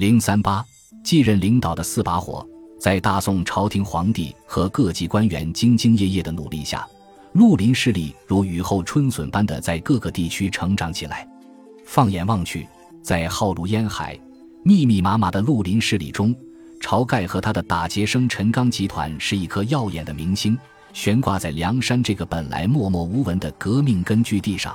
零三八继任领导的四把火，在大宋朝廷皇帝和各级官员兢兢业业的努力下，绿林势力如雨后春笋般的在各个地区成长起来。放眼望去，在浩如烟海、密密麻麻的绿林势力中，晁盖和他的打劫生陈刚集团是一颗耀眼的明星，悬挂在梁山这个本来默默无闻的革命根据地上。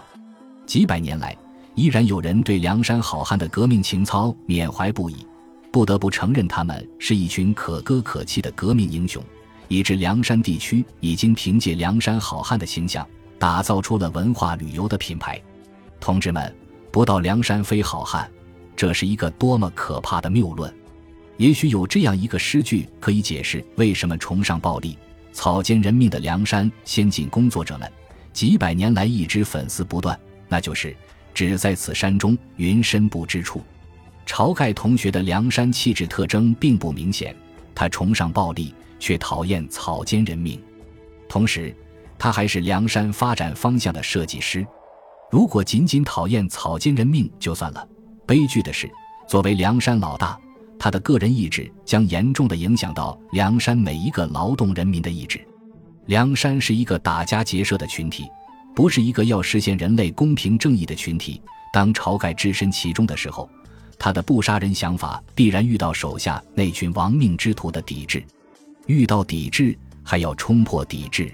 几百年来，依然有人对梁山好汉的革命情操缅怀不已。不得不承认，他们是一群可歌可泣的革命英雄，以致梁山地区已经凭借梁山好汉的形象，打造出了文化旅游的品牌。同志们，不到梁山非好汉，这是一个多么可怕的谬论！也许有这样一个诗句可以解释为什么崇尚暴力、草菅人命的梁山先进工作者们几百年来一直粉丝不断，那就是“只在此山中，云深不知处”。晁盖同学的梁山气质特征并不明显，他崇尚暴力，却讨厌草菅人命。同时，他还是梁山发展方向的设计师。如果仅仅讨厌草菅人命就算了，悲剧的是，作为梁山老大，他的个人意志将严重的影响到梁山每一个劳动人民的意志。梁山是一个打家劫舍的群体，不是一个要实现人类公平正义的群体。当晁盖置身其中的时候。他的不杀人想法必然遇到手下那群亡命之徒的抵制，遇到抵制还要冲破抵制，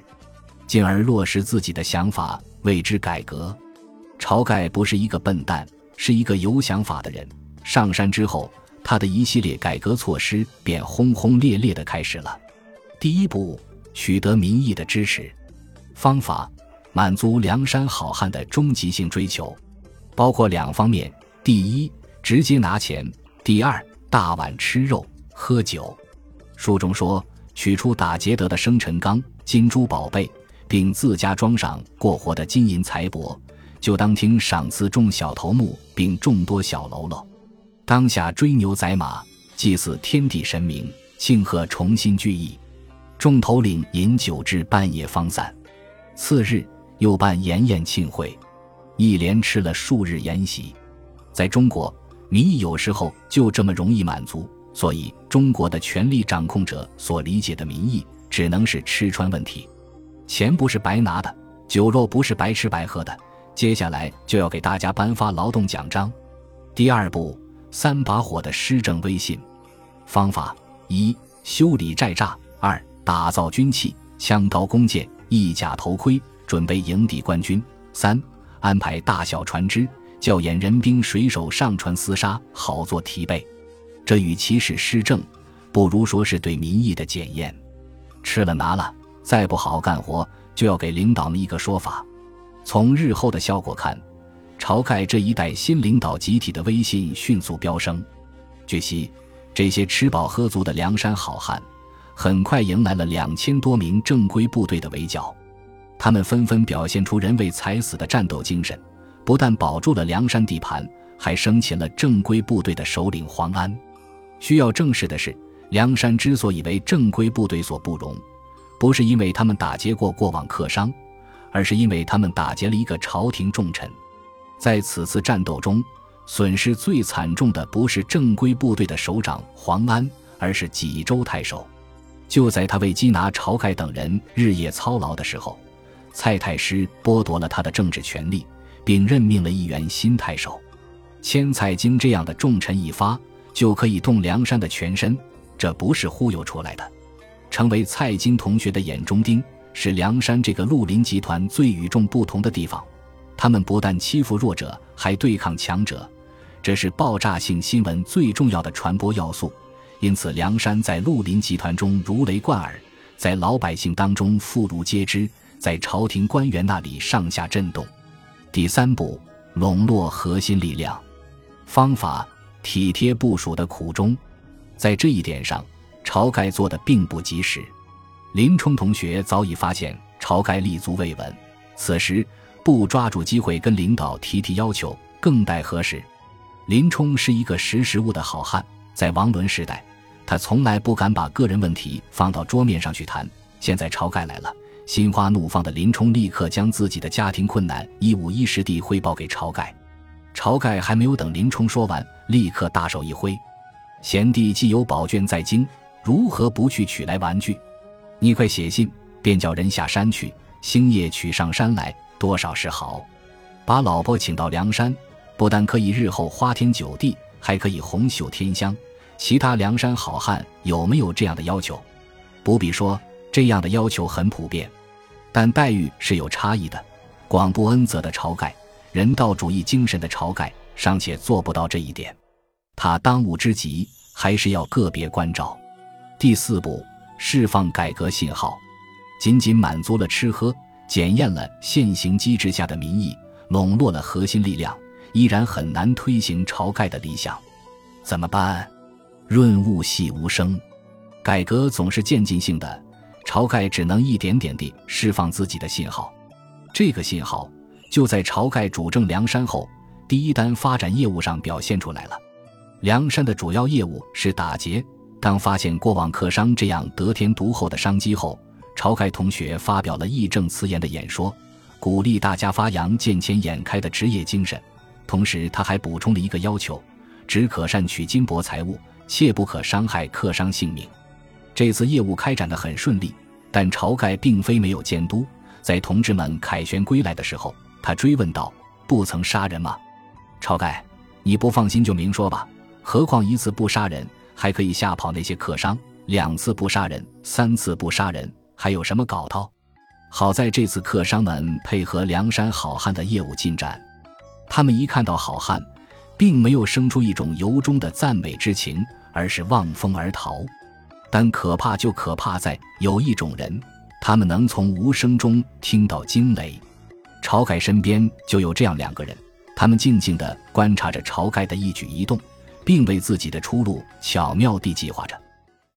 进而落实自己的想法，为之改革。晁盖不是一个笨蛋，是一个有想法的人。上山之后，他的一系列改革措施便轰轰烈烈地开始了。第一步，取得民意的支持。方法，满足梁山好汉的终极性追求，包括两方面：第一，直接拿钱。第二，大碗吃肉喝酒。书中说，取出打劫得的生辰纲、金珠宝贝，并自家装上过活的金银财帛，就当听赏赐众小头目，并众多小喽啰。当下追牛宰马，祭祀天地神明，庆贺重新聚义。众头领饮酒至半夜方散。次日又办筵宴庆会，一连吃了数日筵席。在中国。民意有时候就这么容易满足，所以中国的权力掌控者所理解的民意，只能是吃穿问题。钱不是白拿的，酒肉不是白吃白喝的。接下来就要给大家颁发劳动奖章。第二步，三把火的施政威信方法：一、修理寨栅；二、打造军器，枪刀弓箭、义甲头盔，准备迎敌官军；三、安排大小船只。教演人兵水手上船厮杀，好做提备。这与其是施政，不如说是对民意的检验。吃了拿了，再不好好干活，就要给领导们一个说法。从日后的效果看，晁盖这一代新领导集体的威信迅速飙升。据悉，这些吃饱喝足的梁山好汉，很快迎来了两千多名正规部队的围剿。他们纷纷表现出人为财死的战斗精神。不但保住了梁山地盘，还生擒了正规部队的首领黄安。需要正视的是，梁山之所以为正规部队所不容，不是因为他们打劫过过往客商，而是因为他们打劫了一个朝廷重臣。在此次战斗中，损失最惨重的不是正规部队的首长黄安，而是济州太守。就在他为缉拿晁盖等人日夜操劳的时候，蔡太师剥夺了他的政治权利。并任命了一员新太守，千蔡京这样的重臣一发就可以动梁山的全身，这不是忽悠出来的。成为蔡京同学的眼中钉，是梁山这个绿林集团最与众不同的地方。他们不但欺负弱者，还对抗强者，这是爆炸性新闻最重要的传播要素。因此，梁山在绿林集团中如雷贯耳，在老百姓当中妇孺皆知，在朝廷官员那里上下震动。第三步，笼络核心力量，方法体贴部署的苦衷，在这一点上，晁盖做的并不及时。林冲同学早已发现晁盖立足未稳，此时不抓住机会跟领导提提要求，更待何时？林冲是一个识时务的好汉，在王伦时代，他从来不敢把个人问题放到桌面上去谈。现在晁盖来了。心花怒放的林冲立刻将自己的家庭困难一五一十地汇报给晁盖。晁盖还没有等林冲说完，立刻大手一挥：“贤弟既有宝卷在京，如何不去取来玩具？你快写信，便叫人下山去，星夜取上山来，多少是好。把老婆请到梁山，不但可以日后花天酒地，还可以红袖添香。其他梁山好汉有没有这样的要求？不必说，这样的要求很普遍，但待遇是有差异的。广布恩泽的晁盖，人道主义精神的晁盖，尚且做不到这一点。他当务之急还是要个别关照。第四步，释放改革信号，仅仅满足了吃喝，检验了现行机制下的民意，笼络了核心力量，依然很难推行晁盖的理想。怎么办？润物细无声，改革总是渐进性的，晁盖只能一点点地释放自己的信号。这个信号就在晁盖主政梁山后第一单发展业务上表现出来了。梁山的主要业务是打劫。当发现过往客商这样得天独厚的商机后，晁盖同学发表了义正辞严的演说，鼓励大家发扬见钱眼开的职业精神。同时，他还补充了一个要求：只可善取金帛财物。切不可伤害客商性命。这次业务开展得很顺利，但晁盖并非没有监督。在同志们凯旋归来的时候，他追问道：“不曾杀人吗？”晁盖，你不放心就明说吧。何况一次不杀人，还可以吓跑那些客商；两次不杀人，三次不杀人，还有什么搞头？好在这次客商们配合梁山好汉的业务进展，他们一看到好汉，并没有生出一种由衷的赞美之情。而是望风而逃，但可怕就可怕在有一种人，他们能从无声中听到惊雷。晁盖身边就有这样两个人，他们静静地观察着晁盖的一举一动，并为自己的出路巧妙地计划着。